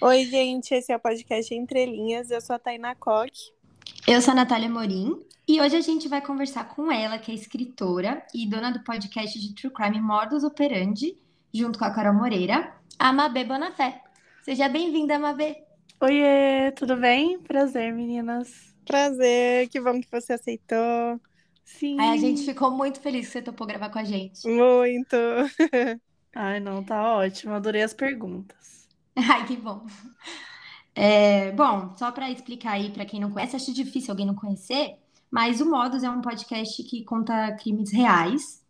Oi, gente, esse é o podcast Entre Linhas. Eu sou a Tainá Coque. Eu sou a Natália Morim e hoje a gente vai conversar com ela, que é escritora e dona do podcast de True Crime Modus Operandi, junto com a Carol Moreira, a Mabê Bonafé. Seja bem-vinda, Mabê. Oiê, tudo bem? Prazer, meninas. Prazer, que bom que você aceitou. Sim. Aí a gente ficou muito feliz que você topou gravar com a gente. Muito. Ai, não, tá ótimo. Adorei as perguntas. Ai, que bom. É, bom, só para explicar aí para quem não conhece, acho difícil alguém não conhecer, mas o Modus é um podcast que conta crimes reais.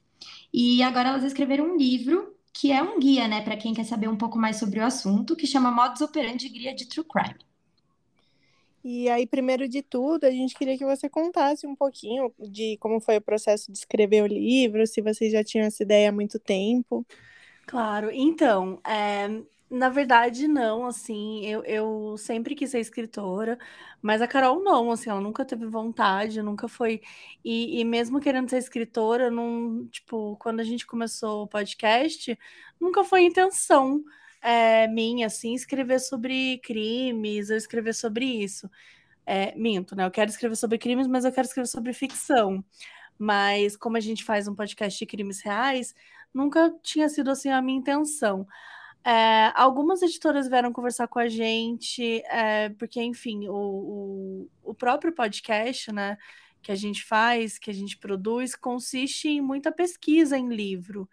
E agora elas escreveram um livro que é um guia, né, para quem quer saber um pouco mais sobre o assunto, que chama Modus Operandi Guia de True Crime. E aí, primeiro de tudo, a gente queria que você contasse um pouquinho de como foi o processo de escrever o livro, se vocês já tinham essa ideia há muito tempo. Claro, então, é, na verdade, não, assim, eu, eu sempre quis ser escritora, mas a Carol não, assim, ela nunca teve vontade, nunca foi. E, e mesmo querendo ser escritora, não, tipo, quando a gente começou o podcast, nunca foi intenção é, minha, assim, escrever sobre crimes, ou escrever sobre isso. É, minto, né? Eu quero escrever sobre crimes, mas eu quero escrever sobre ficção. Mas como a gente faz um podcast de crimes reais, nunca tinha sido assim a minha intenção. É, algumas editoras vieram conversar com a gente, é, porque, enfim, o, o, o, próprio podcast, né, que a gente faz, que a gente produz, consiste em muita pesquisa em livro.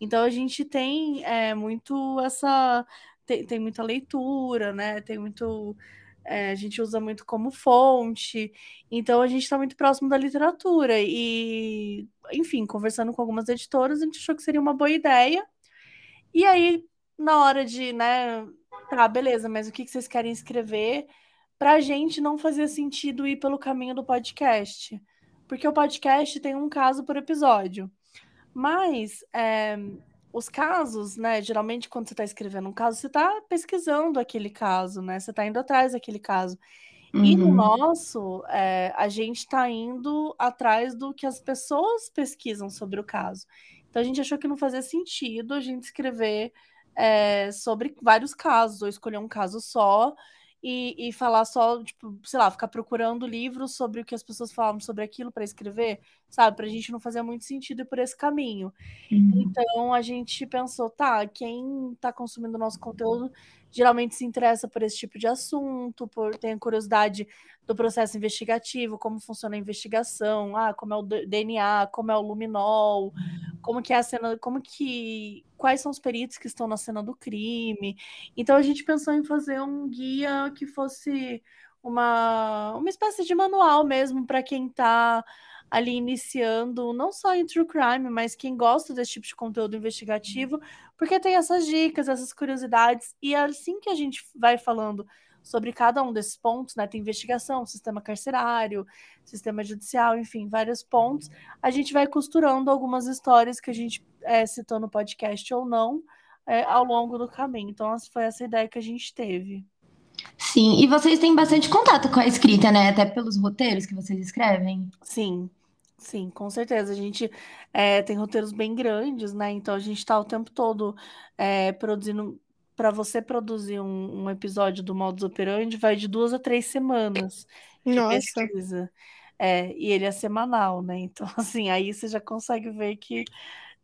Então, a gente tem é, muito essa. Tem, tem muita leitura, né, tem muito. É, a gente usa muito como fonte, então a gente está muito próximo da literatura. E, enfim, conversando com algumas editoras, a gente achou que seria uma boa ideia. E aí, na hora de, né, tá, beleza, mas o que, que vocês querem escrever? Pra gente não fazia sentido ir pelo caminho do podcast. Porque o podcast tem um caso por episódio. Mas é, os casos, né? Geralmente, quando você está escrevendo um caso, você está pesquisando aquele caso, né? Você está indo atrás daquele caso. Uhum. E no uhum. nosso, é, a gente está indo atrás do que as pessoas pesquisam sobre o caso. Então a gente achou que não fazia sentido a gente escrever é, sobre vários casos, ou escolher um caso só e, e falar só, tipo, sei lá, ficar procurando livros sobre o que as pessoas falam sobre aquilo para escrever, sabe? Para a gente não fazer muito sentido ir por esse caminho. Uhum. Então a gente pensou, tá, quem está consumindo o nosso conteúdo geralmente se interessa por esse tipo de assunto, por tem curiosidade do processo investigativo, como funciona a investigação, ah, como é o DNA, como é o luminol, como que é a cena, como que quais são os peritos que estão na cena do crime. Então a gente pensou em fazer um guia que fosse uma uma espécie de manual mesmo para quem está ali iniciando, não só em true crime, mas quem gosta desse tipo de conteúdo investigativo, porque tem essas dicas, essas curiosidades, e é assim que a gente vai falando sobre cada um desses pontos, né? Tem investigação, sistema carcerário, sistema judicial, enfim, vários pontos. A gente vai costurando algumas histórias que a gente é, citou no podcast ou não é, ao longo do caminho. Então, foi essa ideia que a gente teve. Sim, e vocês têm bastante contato com a escrita, né? Até pelos roteiros que vocês escrevem. Sim, sim, com certeza. A gente é, tem roteiros bem grandes, né? Então a gente está o tempo todo é, produzindo para você produzir um, um, episódio do Modus Operandi vai de duas a três semanas de Nossa. pesquisa. É, e ele é semanal, né? Então, assim, aí você já consegue ver que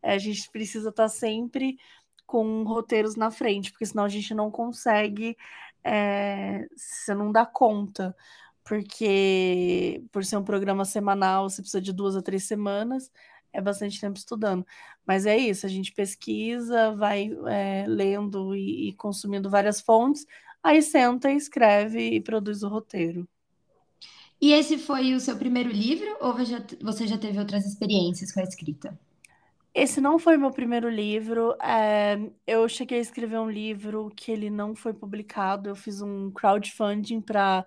é, a gente precisa estar tá sempre com roteiros na frente, porque senão a gente não consegue, é, você não dá conta. Porque por ser um programa semanal, você precisa de duas a três semanas é bastante tempo estudando. Mas é isso, a gente pesquisa, vai é, lendo e, e, consumindo várias fontes, aí senta, escreve e produz o roteiro. E esse foi o seu primeiro livro ou você já teve outras experiências com a escrita? Esse não foi meu primeiro livro. É, eu cheguei a escrever um livro que ele não foi publicado. Eu fiz um crowdfunding para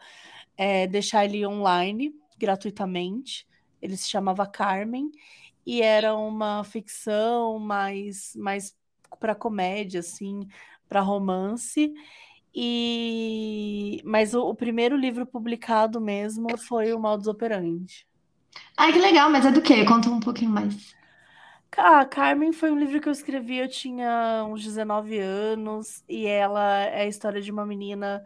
é, deixar ele online gratuitamente. Ele se chamava Carmen e era uma ficção mais, mais para comédia, assim, para romance. E mas o, o, primeiro livro publicado mesmo foi o Modus Operandi. Ai, que legal, mas é do quê? Conta um pouquinho mais. Ah, Carmen foi um livro que eu escrevi, eu tinha uns 19 anos, e ela é a história de uma menina.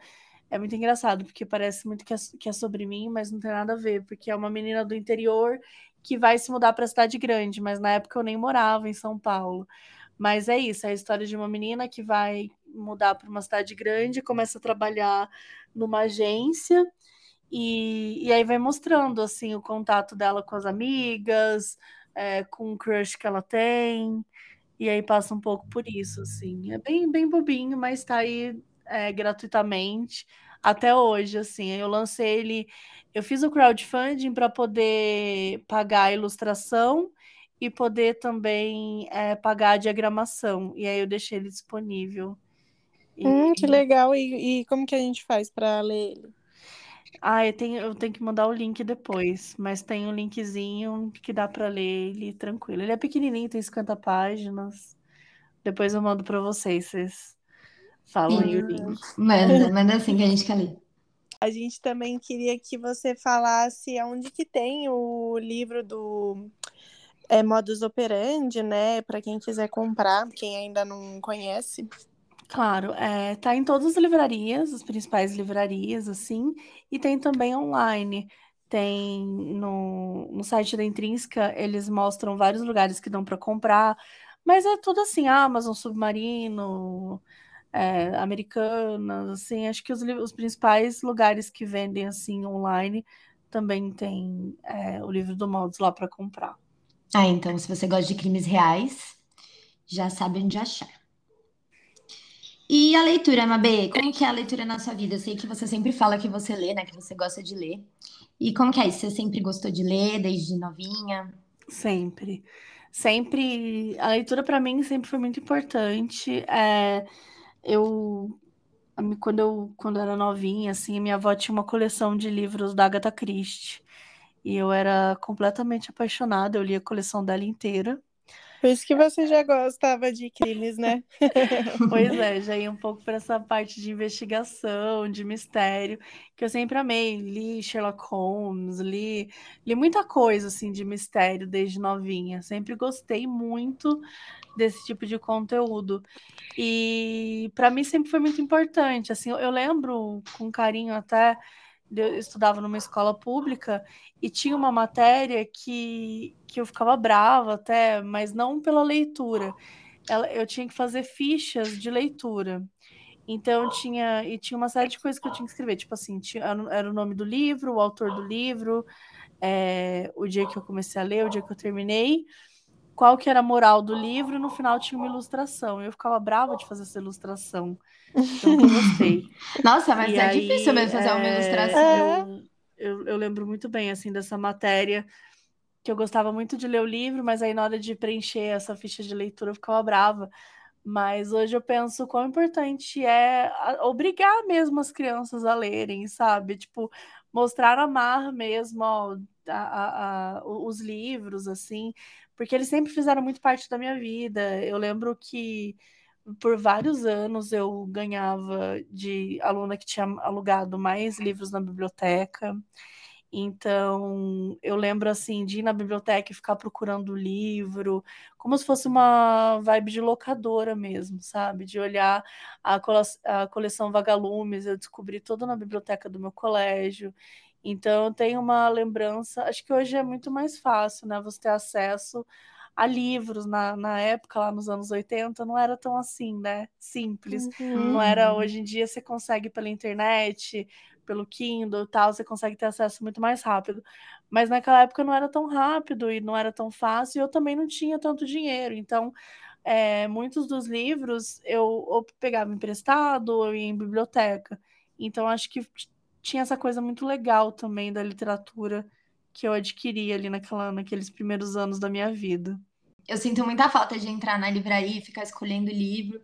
É muito engraçado, porque parece muito que é, que é sobre mim, mas não tem nada a ver, porque é uma menina do interior que vai se mudar para a cidade grande, mas na época eu nem morava em São Paulo. Mas é isso, é a história de uma menina que vai mudar para uma cidade grande, começa a trabalhar numa agência e, e aí vai mostrando assim o contato dela com as amigas, é, com o crush que ela tem, e aí passa um pouco por isso, assim. É bem, bem bobinho, mas está aí é, gratuitamente até hoje, assim. Eu lancei ele, eu fiz o crowdfunding para poder pagar a ilustração e poder também é, pagar a diagramação. E aí eu deixei ele disponível. E... Hum, que legal. E, e como que a gente faz para ler ele? Ah, eu tenho, eu tenho que mandar o link depois, mas tem um linkzinho que dá para ler ele tranquilo. Ele é pequenininho, tem 50 páginas. Depois eu mando para vocês, vocês falam aí o link. Manda, manda assim que a gente quer ler. A gente também queria que você falasse onde que tem o livro do é, Modus Operandi, né? Para quem quiser comprar, quem ainda não conhece. Claro, é, tá em todas as livrarias, as principais livrarias, assim, e tem também online. Tem no, no site da Intrínseca, eles mostram vários lugares que dão para comprar, mas é tudo assim, Amazon, Submarino, é, Americanas, assim, acho que os, os principais lugares que vendem assim online também tem é, o livro do Modus lá para comprar. Ah, então, se você gosta de crimes reais, já sabe onde achar. E a leitura, Mabê, como que é a leitura na sua vida? Eu sei que você sempre fala que você lê, né? Que você gosta de ler. E como que é isso? Você sempre gostou de ler, desde novinha? Sempre. Sempre. A leitura para mim sempre foi muito importante. É, eu quando eu quando eu era novinha, assim, minha avó tinha uma coleção de livros da Agatha Christie. E eu era completamente apaixonada, eu li a coleção dela inteira. Por isso que você já gostava de crimes, né? pois é, já ia um pouco para essa parte de investigação, de mistério, que eu sempre amei. Li Sherlock Holmes, li, li muita coisa assim de mistério desde novinha. Sempre gostei muito desse tipo de conteúdo. E para mim sempre foi muito importante. Assim, eu, lembro com carinho até eu estudava numa escola pública e tinha uma matéria que, que eu ficava brava até, mas não pela leitura. Ela, eu tinha que fazer fichas de leitura. Então tinha e tinha uma série de coisas que eu tinha que escrever, tipo assim, tinha, era o nome do livro, o autor do livro, é, o dia que eu comecei a ler, o dia que eu terminei, qual que era a moral do livro, e no final tinha uma ilustração. Eu ficava brava de fazer essa ilustração. Então eu gostei. Nossa, mas e é aí, difícil mesmo fazer é... uma ilustração. Eu, eu, eu, lembro muito bem, assim, dessa matéria, que eu gostava muito de ler o livro, mas aí na hora de preencher essa ficha de leitura eu ficava brava. Mas hoje eu penso quão importante é obrigar mesmo as crianças a lerem, sabe? Tipo, mostrar amar mesmo ó, a, a, a, os livros, assim, porque eles sempre fizeram muito parte da minha vida. Eu lembro que por vários anos eu ganhava de aluna que tinha alugado mais livros na biblioteca. Então, eu lembro assim de ir na biblioteca e ficar procurando livro, como se fosse uma vibe de locadora mesmo, sabe? De olhar a, cole a coleção Vagalumes, eu descobri toda na biblioteca do meu colégio. Então, eu tenho uma lembrança, acho que hoje é muito mais fácil, né? Você ter acesso a livros na, na época, lá nos anos 80, não era tão assim, né? Simples. Uhum. Não era hoje em dia você consegue pela internet, pelo Kindle e tal, você consegue ter acesso muito mais rápido. Mas naquela época não era tão rápido e não era tão fácil, e eu também não tinha tanto dinheiro. Então, é, muitos dos livros eu ou pegava emprestado ou ia em biblioteca. Então, acho que tinha essa coisa muito legal também da literatura que eu adquiri ali naquela, naqueles primeiros anos da minha vida. Eu sinto muita falta de entrar na livraria e ficar escolhendo livro,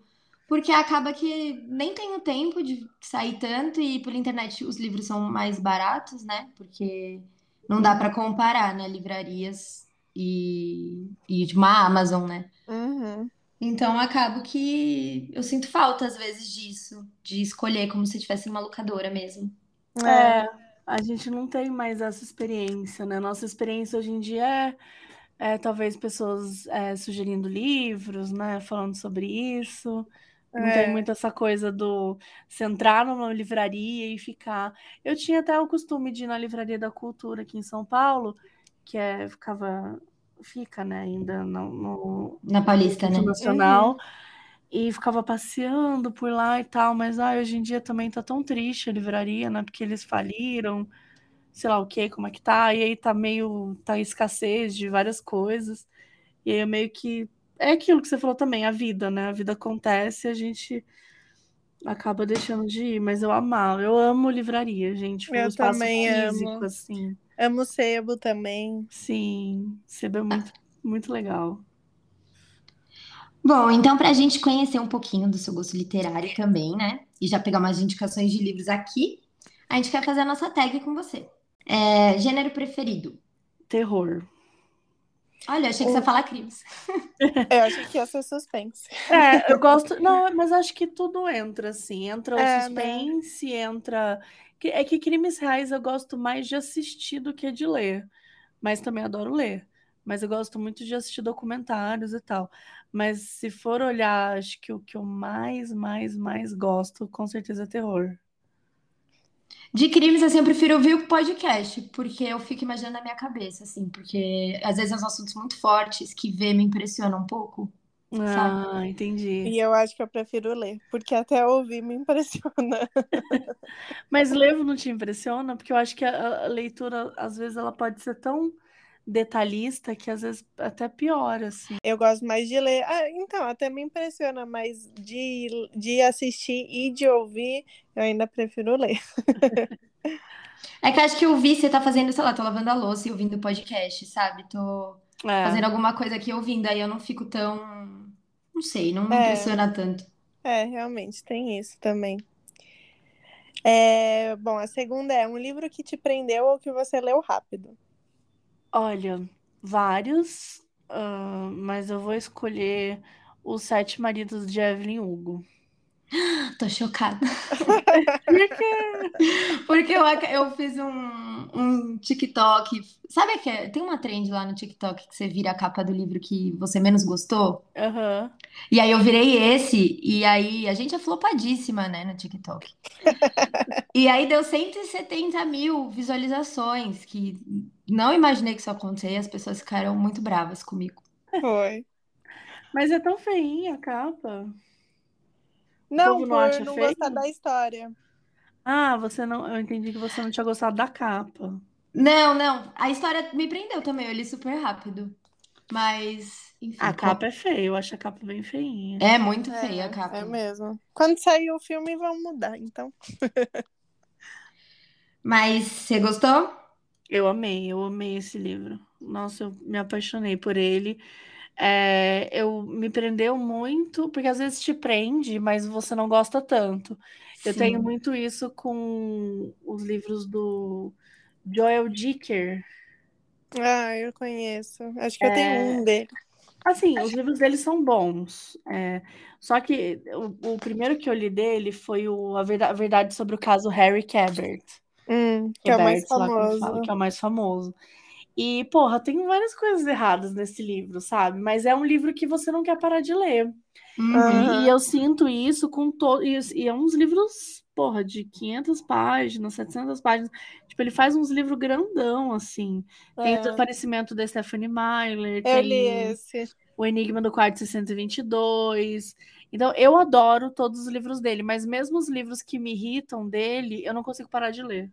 porque acaba que nem tenho tempo de sair tanto e por internet os livros são mais baratos, né? Porque não dá para comparar, né? Livrarias e, e de uma Amazon, né? Uhum. Então acabo que eu sinto falta às vezes disso, de escolher como se tivesse uma locadora mesmo. É, a gente não tem mais essa experiência, né? Nossa experiência hoje em dia é, é, talvez pessoas é, sugerindo livros, né? Falando sobre isso. Não É. tem muito essa coisa do você entrar numa livraria e ficar. Eu tinha até o costume de ir na Livraria da Cultura aqui em São Paulo, que é, ficava, fica, né, ainda no, no Na Paulista, né? Nacional, e ficava passeando por lá e tal, mas ah, hoje em dia também tá tão triste a livraria, né? Porque eles faliram, sei lá o que, como é que tá, e aí tá meio, tá escassez de várias coisas, e aí eu meio que, é aquilo que você falou também, a vida, né? A vida acontece e a gente acaba deixando de ir, mas eu amava, eu amo livraria, gente, Eu também físico, amo. assim, Amo sebo também. sim, sebo é muito, muito legal. Bom, então, para a gente conhecer um pouquinho do seu gosto literário também, né? E já pegar umas indicações de livros aqui, a gente quer fazer a nossa tag com você. É, gênero preferido. Terror. Olha, achei que você ia falar crimes. Eu achei que ia ser suspense. É, eu gosto. Não, mas acho que tudo entra, assim. Entra o É, né? suspense, entra. que- É que crimes reais eu gosto mais de assistir do que de ler. Mas também adoro ler. Mas eu gosto muito de assistir documentários e tal. Mas se for olhar, acho que o que eu mais, mais, mais gosto, com certeza é terror. De crimes, assim, eu prefiro ouvir o podcast, porque eu fico imaginando na minha cabeça, assim, porque às vezes são assuntos muito fortes que ver me impressiona um pouco. Sabe? Ah, entendi. E eu acho que eu prefiro ler, porque até ouvir me impressiona. Mas ler não te impressiona? Porque eu acho que a, a leitura, às vezes, ela pode ser tão detalhista que às vezes até piora, assim. Eu gosto mais de ler. Ah, então, até me impressiona, mas de, de assistir e de ouvir, eu ainda prefiro ler. É que eu acho que eu vi você tá fazendo, sei lá, tô lavando a louça e ouvindo podcast, sabe? Tô É. fazendo alguma coisa aqui ouvindo, aí eu não fico tão. Não sei, não me É. impressiona tanto. É, realmente, tem isso também. É, bom, a segunda é um livro que te prendeu ou que você leu rápido. Olha, vários, mas eu vou escolher Os Sete Maridos de Evelyn Hugo. Tô chocada. Por quê? Porque eu, eu fiz um, um TikTok. Sabe que tem uma trend lá no TikTok que você vira a capa do livro que você menos gostou? Aham. E aí eu virei esse, e aí a gente é flopadíssima, né, no TikTok. E aí deu 170 mil visualizações, que não imaginei que isso ia acontecer, e as pessoas ficaram muito bravas comigo. Foi. Mas é tão feinha a capa. Não, não por acha não feio? gostar da história. Ah, você não. Eu entendi que você não tinha gostado da capa. Não, não, a história me prendeu também, eu li super rápido. Mas, enfim, A capa é feia, eu acho a capa bem feinha. é muito É, feia a capa. É mesmo. Quando sair o filme, vão mudar, então. Mas você gostou? Eu amei, eu amei esse livro. Nossa, eu me apaixonei por ele. É, eu me prendeu muito, porque às vezes te prende, mas você não gosta tanto. Eu Sim. tenho muito isso com os livros do Joel Dicker. Ah, eu conheço. Acho que eu É. tenho um dele. Assim, os livros dele são bons. é, só que o, o primeiro que eu li dele foi o, a, Verda- a Verdade sobre o caso Harry Cabert. Hum, que é o mais famoso. fala, que é o mais famoso. E, porra, tem várias coisas erradas nesse livro, sabe? Mas é um livro que você não quer parar de ler. Uhum. E, e eu sinto isso com todos. E, e é uns livros, porra, de 500 páginas, 700 páginas. Tipo, ele faz uns livros grandão, assim. Tem o É. desaparecimento da Stephanie Myler, Eu tem li esse. o Enigma do Quarto 622. Então, eu adoro todos os livros dele, mas mesmo os livros que me irritam dele, eu não consigo parar de ler.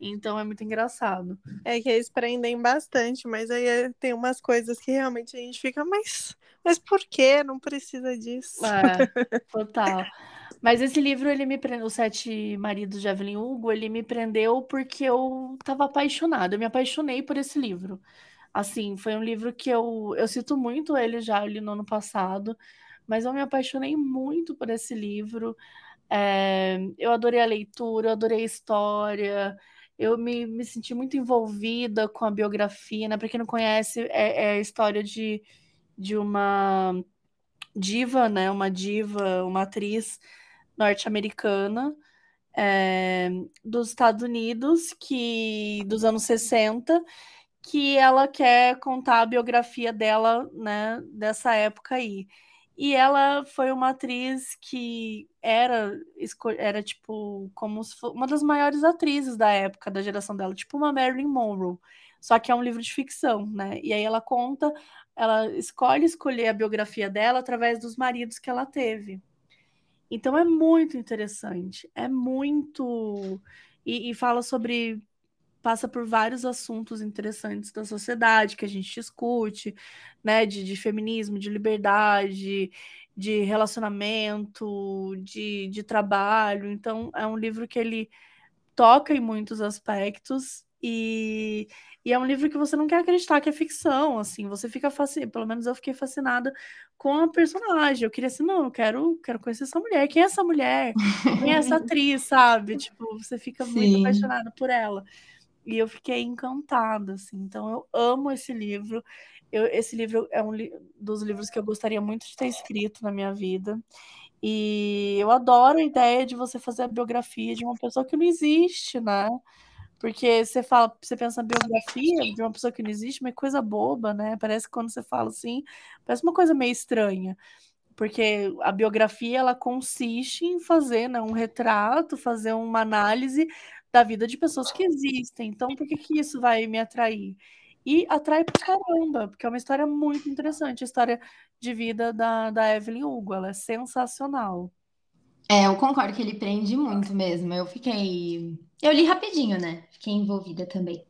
Então, é muito engraçado. É que eles prendem bastante, mas aí é- tem umas coisas que realmente a gente fica, mas, mas por quê? Não precisa disso. É, total. Mas esse livro, ele me prendeu, Os Sete Maridos de Evelyn Hugo, ele me prendeu porque eu tava apaixonada. Eu me apaixonei por esse livro. Assim, foi um livro que eu, eu cito muito ele já, eu li no ano passado, mas eu me apaixonei muito por esse livro. É, eu adorei a leitura, eu adorei a história, eu me, me senti muito envolvida com a biografia, né? Para quem não conhece, é, é a história de, de uma diva, né? Uma diva, uma atriz norte-americana é, dos Estados Unidos, que dos anos 60, que ela quer contar a biografia dela, né, dessa época aí. E ela foi uma atriz que era, era tipo, como uma das maiores atrizes da época, da geração dela, tipo uma Marilyn Monroe. Só que é um livro de ficção, né? E aí ela conta, ela escolhe escolher a biografia dela através dos maridos que ela teve. Então é muito interessante, é muito. E, e fala sobre passa por vários assuntos interessantes da sociedade que a gente discute, né? De, de feminismo, de liberdade, de relacionamento, de, de trabalho. Então, é um livro que ele toca em muitos aspectos e, e é um livro que você não quer acreditar que é ficção, assim, você fica fascinado, pelo menos eu fiquei fascinada com a personagem. Eu queria assim, não, eu quero, quero conhecer essa mulher. Quem é essa mulher? Quem é essa atriz, sabe? Tipo, você fica Sim. muito apaixonada por ela. E eu fiquei encantada, assim. Então eu amo esse livro. Eu, esse livro é um li dos livros que eu gostaria muito de ter escrito na minha vida. E eu adoro a ideia de você fazer a biografia de uma pessoa que não existe, né? Porque você fala, você pensa biografia de uma pessoa que não existe, mas coisa boba, né? Parece que quando você fala assim, parece uma coisa meio estranha. Porque a biografia ela consiste em fazer né, um retrato, fazer uma análise da vida de pessoas que existem. Então, por que, que isso vai me atrair? E atrai pra caramba, porque é uma história muito interessante, a história de vida da, da Evelyn Hugo, ela é sensacional. É, eu concordo que ele prende muito mesmo. Eu fiquei. Eu li rapidinho, né? Fiquei envolvida também.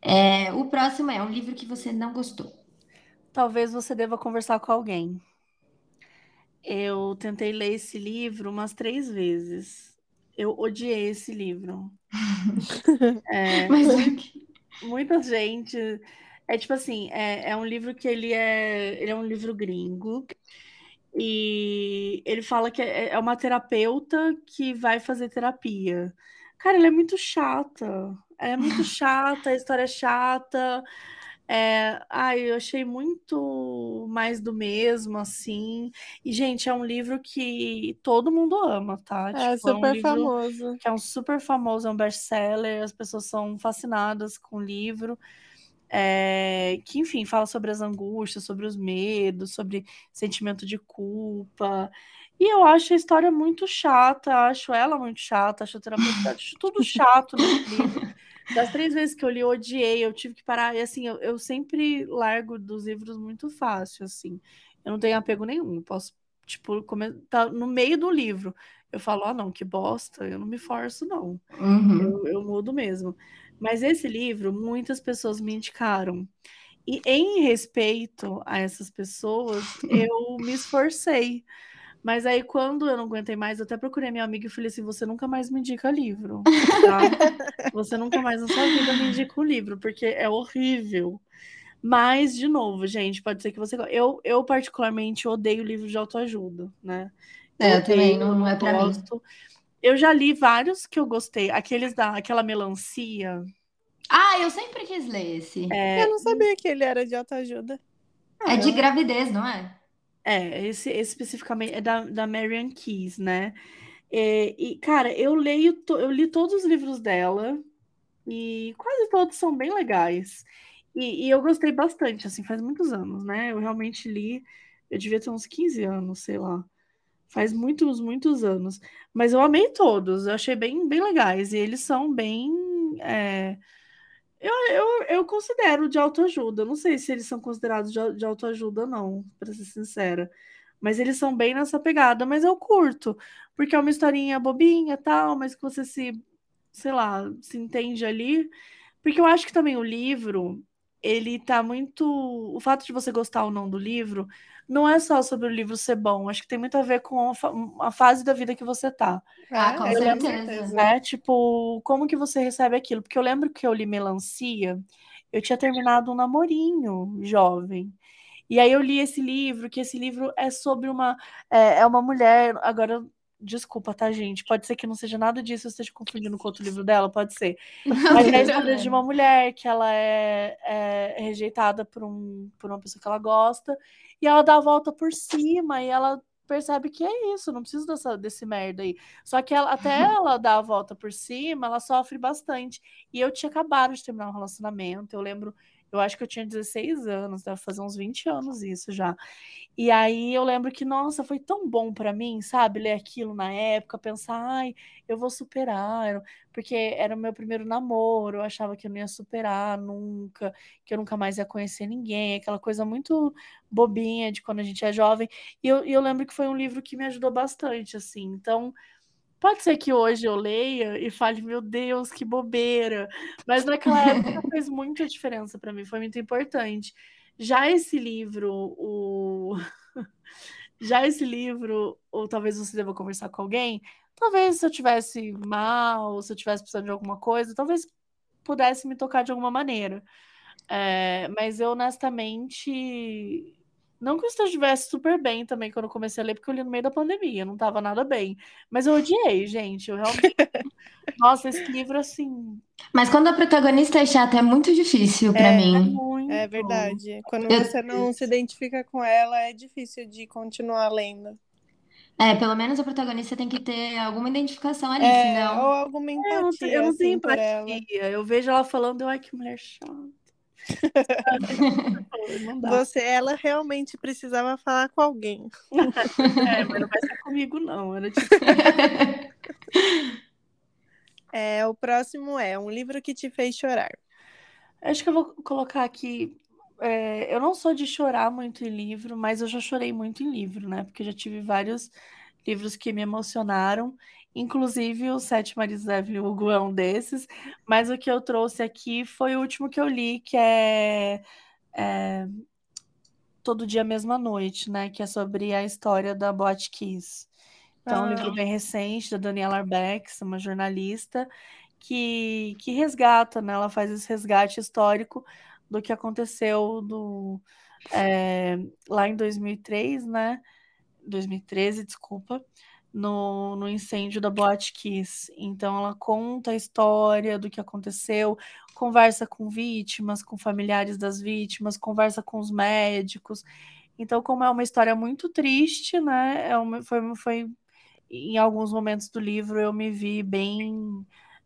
É, o próximo é um livro que você não gostou. Talvez você deva conversar com alguém. Eu tentei ler esse livro umas três vezes eu odiei esse livro. É, Mas muita gente. É tipo assim, é, é um livro que ele é, ele é um livro gringo. E ele fala que é, é uma terapeuta que vai fazer terapia. Cara, ele é muito chata. É muito chata, a história é chata. É, ai, eu achei muito mais do mesmo, assim. E, gente, é um livro que todo mundo ama, tá? É tipo, super é um famoso. Que é um super famoso, é um best-seller, as pessoas são fascinadas com o livro. É, que, enfim, fala sobre as angústias, sobre os medos, sobre sentimento de culpa. E eu acho a história muito chata, acho ela muito chata, acho a terapeuta, acho tudo chato nesse livro. Das três vezes que eu li, eu odiei, eu tive que parar. E assim, eu, eu sempre largo dos livros muito fácil, assim. Eu não tenho apego nenhum. Eu posso, tipo, comentar tá no meio do livro. Eu falo, ah, não, que bosta, eu não me forço, não. Uhum. Eu, eu mudo mesmo. Mas esse livro, muitas pessoas me indicaram. E em respeito a essas pessoas, eu me esforcei. Mas aí, quando eu não aguentei mais, eu até procurei minha amiga e falei assim: você nunca mais me indica livro, tá? você nunca mais na sua vida me indica um livro, porque é horrível. Mas, de novo, gente, pode ser que você. Eu, eu particularmente, odeio livros de autoajuda, né? É, eu, eu também, não, não é pra gosto. mim. Eu já li vários que eu gostei. Aqueles da aquela melancia. Ah, eu sempre quis ler esse. É... Eu não sabia que ele era de autoajuda. É de gravidez, não é? É, esse, esse especificamente é da, da Marian Keys, né? É, e, cara, eu leio, eu li todos os livros dela e quase todos são bem legais. E, e, eu gostei bastante, assim, faz muitos anos, né? Eu realmente li, eu devia ter uns 15 anos, sei lá. Faz muitos, muitos anos. Mas eu amei todos, eu achei bem, bem legais. E eles são bem. É, eu, eu, eu considero de autoajuda. Não sei se eles são considerados de, de autoajuda, não, para ser sincera. Mas eles são bem nessa pegada, mas eu curto, porque é uma historinha bobinha tal, mas que você se, sei lá, se entende ali. Porque eu acho que também o livro, ele tá muito. O fato de você gostar ou não do livro não é só sobre o livro ser bom, acho que tem muito a ver com a, fa a fase da vida que você tá. Ah, com certeza. Né? Tipo, como que você recebe aquilo? Porque eu lembro que eu li Melancia, eu tinha terminado um namorinho jovem. E aí eu li esse livro, que esse livro é sobre uma é, é uma mulher, agora Desculpa, tá, gente? Pode ser que não seja nada disso, eu esteja confundindo com outro livro dela, pode ser. Mas é a história de uma mulher que ela é, é, rejeitada por, um, por uma pessoa que ela gosta, e ela dá a volta por cima, e ela percebe que é isso, não preciso dessa, desse merda aí. Só que ela, até ela dar a volta por cima, ela sofre bastante. E eu tinha acabado de terminar um relacionamento. Eu lembro eu acho que eu tinha 16 anos, deve fazer uns 20 anos isso já. E aí eu lembro que, nossa, foi tão bom para mim, sabe, ler aquilo na época, pensar, ai, eu vou superar, porque era o meu primeiro namoro, eu achava que eu não ia superar nunca, que eu nunca mais ia conhecer ninguém, aquela coisa muito bobinha de quando a gente é jovem. E eu, e eu lembro que foi um livro que me ajudou bastante, assim. Então, Pode ser que hoje eu leia e fale, meu Deus, que bobeira. Mas naquela época fez muita diferença para mim, foi muito importante. Já esse livro, o. Já esse livro, ou talvez você deva conversar com alguém, talvez se eu tivesse mal, se eu tivesse precisando de alguma coisa, talvez pudesse me tocar de alguma maneira. É, mas eu honestamente não que eu estivesse super bem também quando eu comecei a ler, porque eu li no meio da pandemia, não estava nada bem. Mas eu odiei, gente. Eu realmente. Nossa, esse livro, assim. Mas quando a protagonista é chata, é muito difícil para é, mim. É, muito. é verdade. Quando eu... você não se identifica com ela, é difícil de continuar lendo. É, pelo menos a protagonista tem que ter alguma identificação ali, é, senão. Ou alguma empatia. É, eu não, eu não tenho assim, empatia. Eu vejo ela falando, eu, ai, que mulher chata. Você, ela realmente precisava falar com alguém. é, mas não vai ser comigo, não. Era tipo... é, o próximo é um livro que te fez chorar. Acho que eu vou colocar aqui. É, eu não sou de chorar muito em livro, mas eu já chorei muito em livro, né? Porque eu já tive vários livros que me emocionaram. Inclusive, o Sete Maridos da Evelyn Hugo é um desses, mas o que eu trouxe aqui foi o último que eu li, que é, é Todo Dia Mesma Noite, né? Que é sobre a história da Boate Kiss. Então, ah. um livro ah. bem recente, da Daniela Arbex, uma jornalista, que, que resgata, né? Ela faz esse resgate histórico do que aconteceu do, é, lá em 2003, né? 2013, desculpa, no, no incêndio da Boate Kiss. Então ela conta a história do que aconteceu, conversa com vítimas, com familiares das vítimas, conversa com os médicos. Então, como é uma história muito triste, né? É uma, foi, foi em alguns momentos do livro eu me vi bem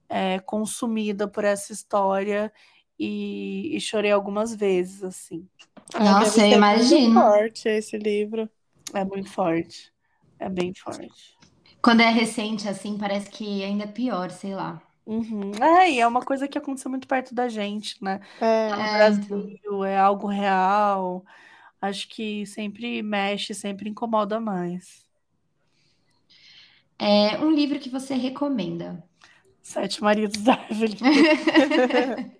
é, consumida por essa história e, e, chorei algumas vezes, assim. Nossa, eu imagino. Muito forte esse livro. É muito forte. É bem forte. Quando é recente, assim, parece que ainda é pior, sei lá. Uhum. É, e é uma coisa que aconteceu muito perto da gente, né? É, no Brasil, então. é algo real. Acho que sempre mexe, sempre incomoda mais. É um livro que você recomenda. Sete Maridos da Evelyn.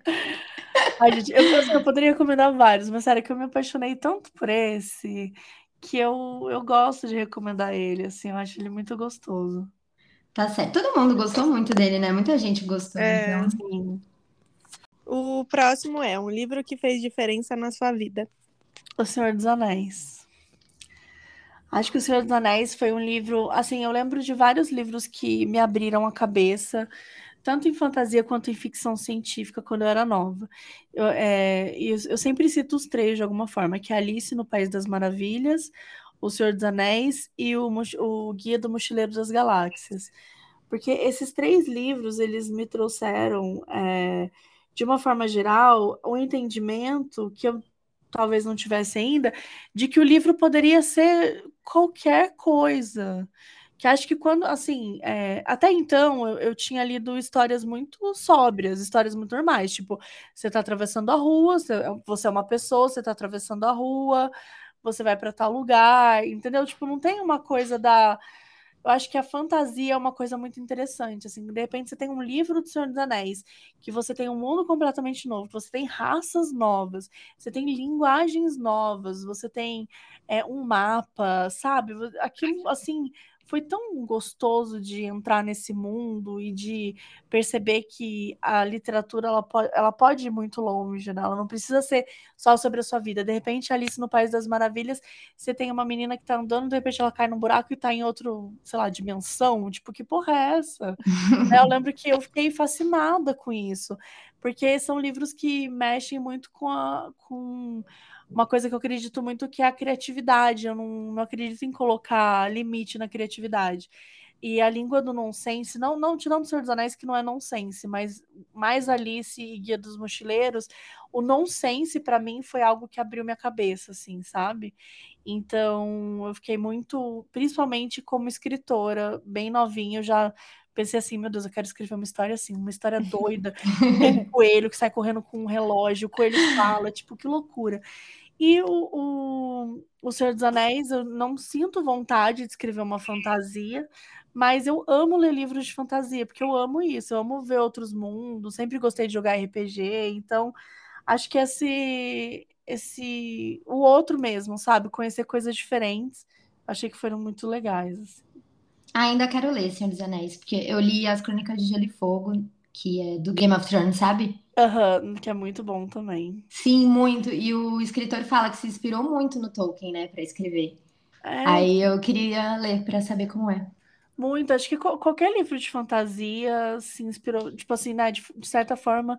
Ai, gente, eu, eu, poderia recomendar vários, mas sério que eu me apaixonei tanto por esse que eu, eu gosto de recomendar ele, assim, eu acho ele muito gostoso. Tá certo. Todo mundo gostou muito dele, né? Muita gente gostou. É, então. sim. O próximo é um livro que fez diferença na sua vida. O Senhor dos Anéis. Acho que O Senhor dos Anéis foi um livro, assim, eu lembro de vários livros que me abriram a cabeça, tanto em fantasia quanto em ficção científica quando eu era nova. Eu, é, eu, eu sempre cito os três de alguma forma, que é Alice no País das Maravilhas, O Senhor dos Anéis e o, o Guia do Mochileiro das Galáxias. Porque esses três livros, eles me trouxeram, é, de uma forma geral, o um entendimento que eu talvez não tivesse ainda, de que o livro poderia ser qualquer coisa que acho que quando, assim, é, até então eu, eu, tinha lido histórias muito sóbrias, histórias muito normais, tipo, você tá atravessando a rua, você, é uma pessoa, você tá atravessando a rua, você vai para tal lugar, entendeu? Tipo, não tem uma coisa da. Eu acho que a fantasia é uma coisa muito interessante, assim, de repente você tem um livro do Senhor dos Anéis, que você tem um mundo completamente novo, você tem raças novas, você tem linguagens novas, você tem é, um mapa, sabe? Aquilo, assim, foi tão gostoso de entrar nesse mundo e de perceber que a literatura ela pode, ela pode ir muito longe, né? Ela não precisa ser só sobre a sua vida. De repente, Alice no País das Maravilhas, você tem uma menina que tá andando, de repente ela cai num buraco e tá em outro, sei lá, dimensão. Tipo, que porra é essa? eu lembro que eu fiquei fascinada com isso. porque são livros que mexem muito com, a, com uma coisa que eu acredito muito que é a criatividade. Eu não, não acredito em colocar limite na criatividade. E a língua do nonsense, não, não tirando o Senhor dos Anéis, que não é nonsense, mas mais Alice e Guia dos Mochileiros, o nonsense para mim foi algo que abriu minha cabeça, assim, sabe? Então eu fiquei muito, principalmente como escritora, bem novinha, eu já pensei assim, meu Deus, eu quero escrever uma história assim, uma história doida, um coelho que sai correndo com um relógio, o coelho fala, tipo, que loucura. E o, o, o Senhor dos Anéis, eu não sinto vontade de escrever uma fantasia, mas eu amo ler livros de fantasia, porque eu amo isso, eu amo ver outros mundos, sempre gostei de jogar RPG, então acho que esse esse o outro mesmo, sabe, conhecer coisas diferentes, achei que foram muito legais. Ainda quero ler Senhor dos Anéis, porque eu li as Crônicas de Gelo e Fogo, que é do Game of Thrones, sabe? Aham, que é muito bom também. Sim, muito. E o escritor fala que se inspirou muito no Tolkien, né, para escrever. É. Aí eu queria ler para saber como é. Muito, acho que qualquer livro de fantasia se inspirou, tipo assim, né, de, de certa forma,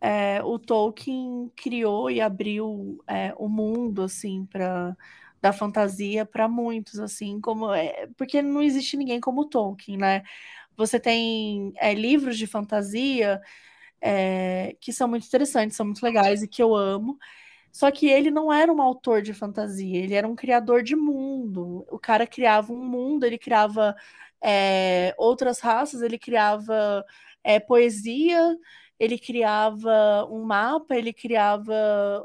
é, o Tolkien criou e abriu é, o mundo, assim, para da fantasia para muitos, assim, como é, porque não existe ninguém como Tolkien, né? Você tem é, livros de fantasia é, que são muito interessantes, são muito legais e que eu amo. Só que ele não era um autor de fantasia, ele era um criador de mundo. O cara criava um mundo, ele criava é, outras raças, ele criava é, poesia, ele criava um mapa, ele criava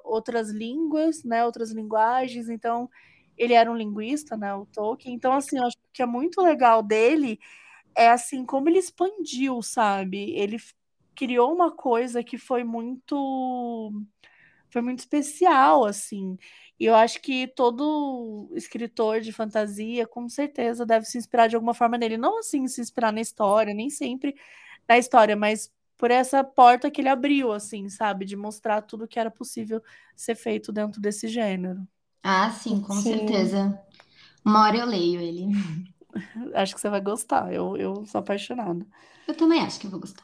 outras línguas, né, outras linguagens. Então, ele era um linguista, né, o Tolkien. Então, assim, eu acho que é muito legal dele é assim como ele expandiu, sabe? Ele criou uma coisa que foi muito foi muito especial, assim. E eu acho que todo escritor de fantasia, com certeza, deve se inspirar de alguma forma nele. Não assim se inspirar na história, nem sempre na história, mas por essa porta que ele abriu, assim, sabe? De mostrar tudo que era possível ser feito dentro desse gênero. Ah, sim, com sim. certeza. Uma hora eu leio ele. Acho que você vai gostar. Eu, eu sou apaixonada. Eu também acho que eu vou gostar.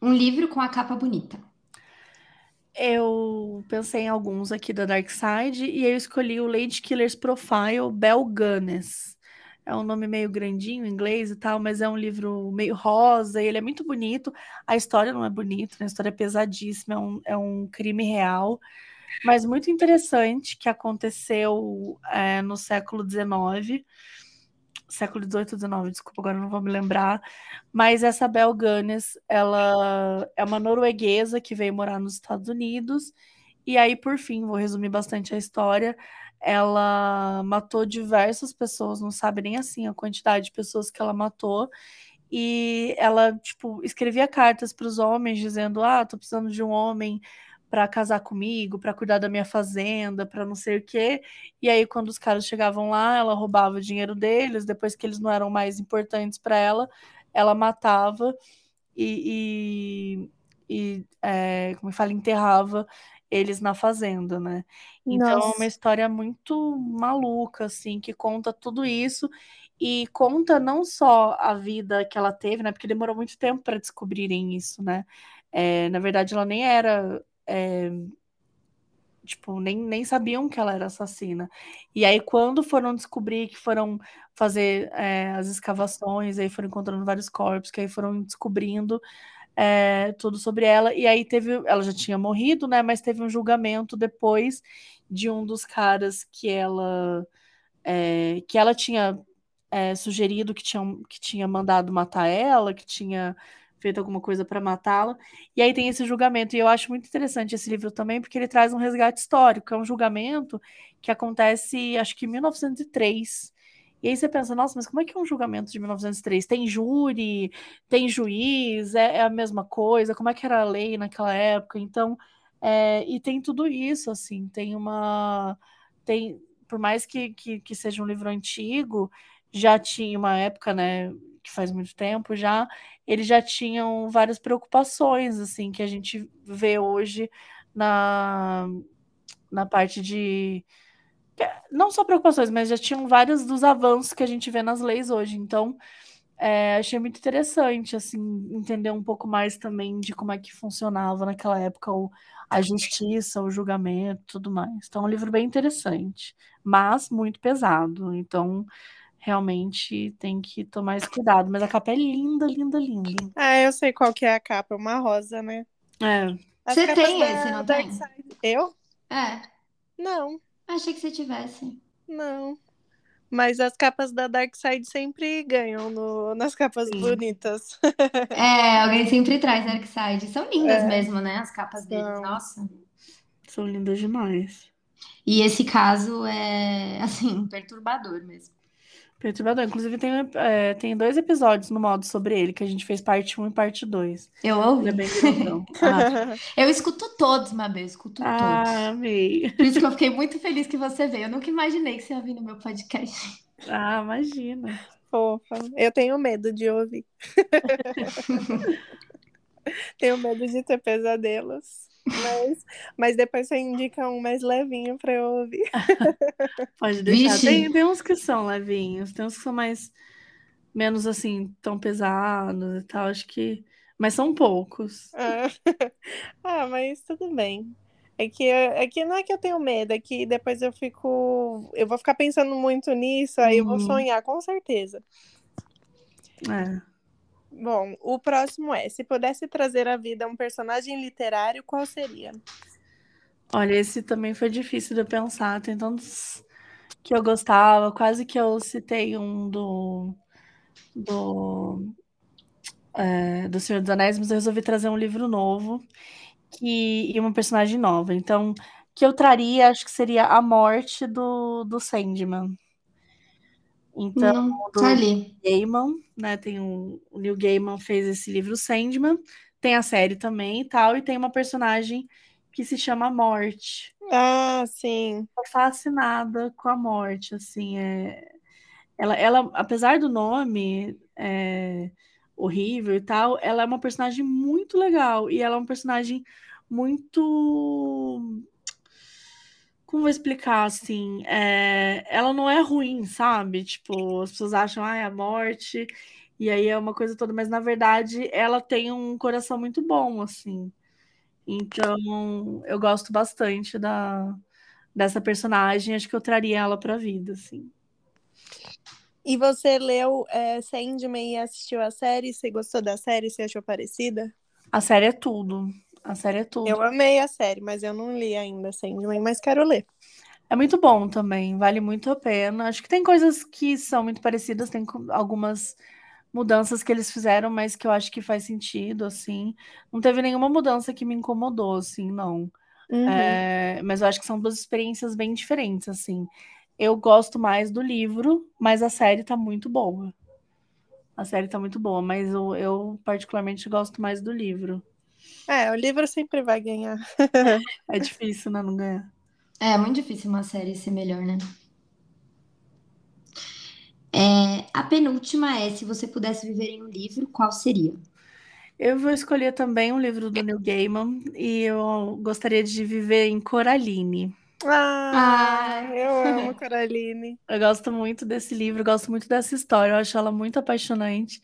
Um livro com a capa bonita. Eu pensei em alguns aqui da Dark Side e eu escolhi o Lady Killer's Profile Bell Gunness. É um nome meio grandinho em inglês e tal, mas é um livro meio rosa ele é muito bonito. A história não é bonita, né? a história é pesadíssima, é um, é um crime real, mas muito interessante que aconteceu é, no século XIX século XVIII, XIX, desculpa, agora não vou me lembrar. Mas essa Bel Gunness, ela é uma norueguesa que veio morar nos Estados Unidos. E aí, por fim, vou resumir bastante a história. Ela matou diversas pessoas, não sabe nem assim a quantidade de pessoas que ela matou. E ela, tipo, escrevia cartas para os homens dizendo: Ah, tô precisando de um homem para casar comigo, para cuidar da minha fazenda, para não sei o quê. E aí, quando os caras chegavam lá, ela roubava o dinheiro deles, depois que eles não eram mais importantes para ela, ela matava e, e, e é, como fala, enterrava eles na fazenda, né? Então Nossa. é uma história muito maluca, assim, que conta tudo isso e conta não só a vida que ela teve, né? Porque demorou muito tempo para descobrirem isso, né? É, na verdade, ela nem era é, tipo, nem, nem sabiam que ela era assassina. E aí, quando foram descobrir que foram fazer é, as escavações, aí foram encontrando vários corpos, que aí foram descobrindo é, tudo sobre ela. E aí teve, ela já tinha morrido, né? Mas teve um julgamento depois de um dos caras que ela é, que ela tinha é, sugerido que tinha, que tinha mandado matar ela, que tinha feito alguma coisa para matá-la. E aí tem esse julgamento. E eu acho muito interessante esse livro também, porque ele traz um resgate histórico. É um julgamento que acontece, acho que em 1903. E aí você pensa, nossa, mas como é que é um julgamento de 1903? Tem júri, tem juiz, é, é a mesma coisa? Como é que era a lei naquela época? Então, é, e tem tudo isso, assim, tem uma. Tem, por mais que, que, que seja um livro antigo, já tinha uma época, né, que faz muito tempo já, eles já tinham várias preocupações, assim, que a gente vê hoje na, na parte de. Não só preocupações, mas já tinham vários dos avanços que a gente vê nas leis hoje. Então, é, achei muito interessante, assim, entender um pouco mais também de como é que funcionava naquela época o, a justiça, o julgamento, tudo mais. Então, é um livro bem interessante, mas muito pesado. Então, realmente tem que tomar esse cuidado. Mas a capa é linda, linda, linda. Ah, eu sei qual que é a capa, uma rosa, né? É. As Você tem da esse, não tem? Side. Eu? É, Não, achei que você tivesse. não. Mas as capas da Dark Side sempre ganham no- nas capas Sim. bonitas. É, alguém sempre traz Darkseid. São lindas É. mesmo, né? As capas deles, São. nossa. São lindas demais. E esse caso é, assim, perturbador mesmo. Perturbador. Inclusive, tem, é, tem dois episódios no modo sobre ele, que a gente fez parte 1 e parte 2. Eu Ele ouvi. é bem. Ah, Eu escuto todos, Mabel, eu escuto ah, todos. amei. Por isso que eu fiquei muito feliz que você veio. Eu nunca imaginei que você ia vir no meu podcast. Ah, imagina. Fofa. Eu tenho medo de ouvir. tenho medo de ter pesadelos. Mas, mas depois você indica um mais levinho pra eu ouvir. Pode deixar. Tem, tem uns que são levinhos, tem uns que são mais menos assim, tão pesados e tal. Acho que. Mas são poucos. Ah, ah, mas tudo bem. É que, é que não é que eu tenho medo, é que depois eu fico. Eu vou ficar pensando muito nisso, aí eu vou Uhum. sonhar, com certeza. É. Bom, o próximo é: se pudesse trazer à vida um personagem literário, qual seria? Olha, esse também foi difícil de pensar. Tem tantos que eu gostava, quase que eu citei um do do, é, do Senhor dos Anéis, mas eu resolvi trazer um livro novo que, e uma personagem nova. Então, que eu traria, acho que seria a morte do, do Sandman. Então, Hum, tá ali. Gaiman, né? Tem um, o Neil Gaiman fez esse livro Sandman, tem a série também e tal, e tem uma personagem que se chama Morte. Ah, sim. Fascinada com a morte, assim, é... ela, ela, apesar do nome é, horrível e tal, ela é uma personagem muito legal e ela é uma personagem muito como vou explicar assim? É, ela não é ruim, sabe? Tipo, as pessoas acham, ah, é a morte, e aí é uma coisa toda, mas na verdade ela tem um coração muito bom, assim. Então, eu gosto bastante da, dessa personagem, acho que eu traria ela pra vida, assim. E você leu é, Sandman e assistiu a série? Você gostou da série? Você achou parecida? A série é tudo. A série é tudo. Eu amei a série, mas eu não li ainda Sandman, mas quero ler. É muito bom também, vale muito a pena. Acho que tem coisas que são muito parecidas, tem algumas mudanças que eles fizeram, mas que eu acho que faz sentido, assim. Não teve nenhuma mudança que me incomodou, assim, não. Uhum. É, mas eu acho que são duas experiências bem diferentes, assim. Eu gosto mais do livro, mas a série tá muito boa. A série tá muito boa, mas eu, eu particularmente gosto mais do livro. É, o livro sempre vai ganhar. É difícil, né, não ganhar. É muito difícil uma série ser melhor, né? É, a penúltima é: se você pudesse viver em um livro, qual seria? Eu vou escolher também um livro do Neil Gaiman e eu gostaria de viver em Coraline. Ah, Ah. eu amo Coraline. Eu gosto muito desse livro, gosto muito dessa história, eu acho ela muito apaixonante.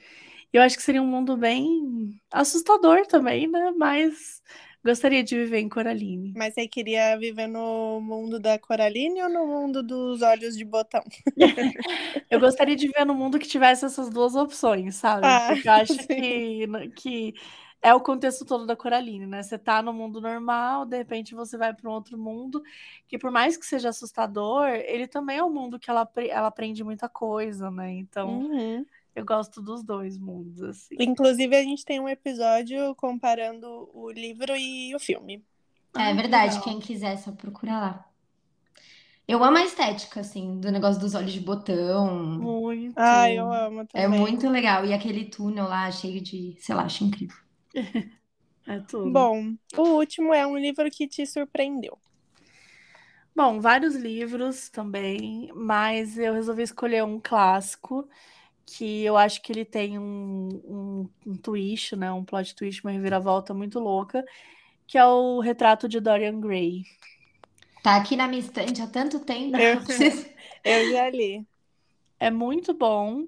Eu acho que seria um mundo bem assustador também, né? Mas gostaria de viver em Coraline. Mas você queria viver no mundo da Coraline ou no mundo dos olhos de botão? Eu gostaria de viver num mundo que tivesse essas duas opções, sabe? Ah, Porque eu acho sim. que, que é o contexto todo da Coraline, né? Você tá no mundo normal, de repente você vai para um outro mundo, que por mais que seja assustador, ele também é um mundo que ela, ela aprende muita coisa, né? Então, Uhum. Eu gosto dos dois mundos, assim. Inclusive, a gente tem um episódio comparando o livro e o filme. É Ah, verdade, legal. quem quiser, é só procurar lá. Eu amo a estética, assim, do negócio dos olhos de botão. Muito. Ah, eu amo É também. muito legal. E aquele túnel lá cheio de, sei lá, acho incrível. É tudo. Bom, o último é um livro que te surpreendeu. Bom, vários livros também, mas eu resolvi escolher um clássico que eu acho que ele tem um, um, um twist, né? Um plot twist, uma reviravolta muito louca, que é o Retrato de Dorian Gray. Tá aqui na minha estante há tanto tempo. Eu- eu já li. É muito bom,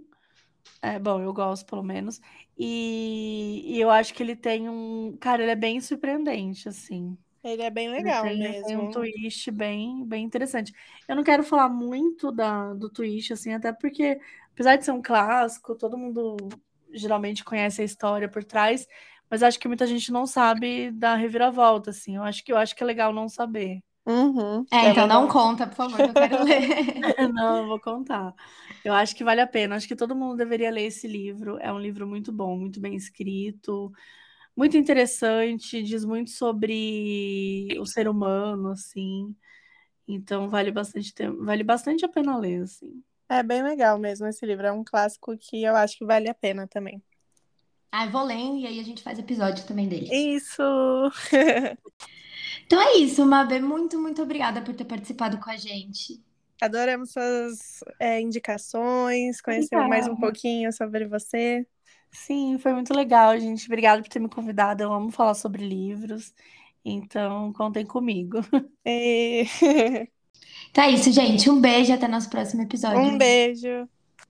É, bom, eu gosto pelo menos. E, e eu acho que ele tem um. Cara, ele é bem surpreendente, assim. Ele é bem legal ele tem, mesmo. Tem um twist bem, bem interessante. Eu não quero falar muito da, do twist, assim, até porque, apesar de ser um clássico, todo mundo geralmente conhece a história por trás, mas acho que muita gente não sabe da reviravolta, assim. Eu acho que eu acho que é legal não saber. Uhum, é, então não conta, por favor, eu quero ler. não, eu vou contar. Eu acho que vale a pena. Acho que todo mundo deveria ler esse livro. É um livro muito bom, muito bem escrito, muito interessante, diz muito sobre o ser humano, assim. Então vale bastante tempo, vale bastante a pena ler, assim. É bem legal mesmo esse livro. É um clássico que eu acho que vale a pena também. Ah, eu vou lendo e aí a gente faz episódio também dele. Isso! então é isso, Mabê. Muito, muito obrigada por ter participado com a gente. Adoramos suas é, indicações, conhecer mais um pouquinho sobre você. Sim, foi muito legal, gente. Obrigada por ter me convidado. Eu amo falar sobre livros. Então, contem comigo. Então é isso, gente. Um beijo até nosso próximo episódio. Um beijo.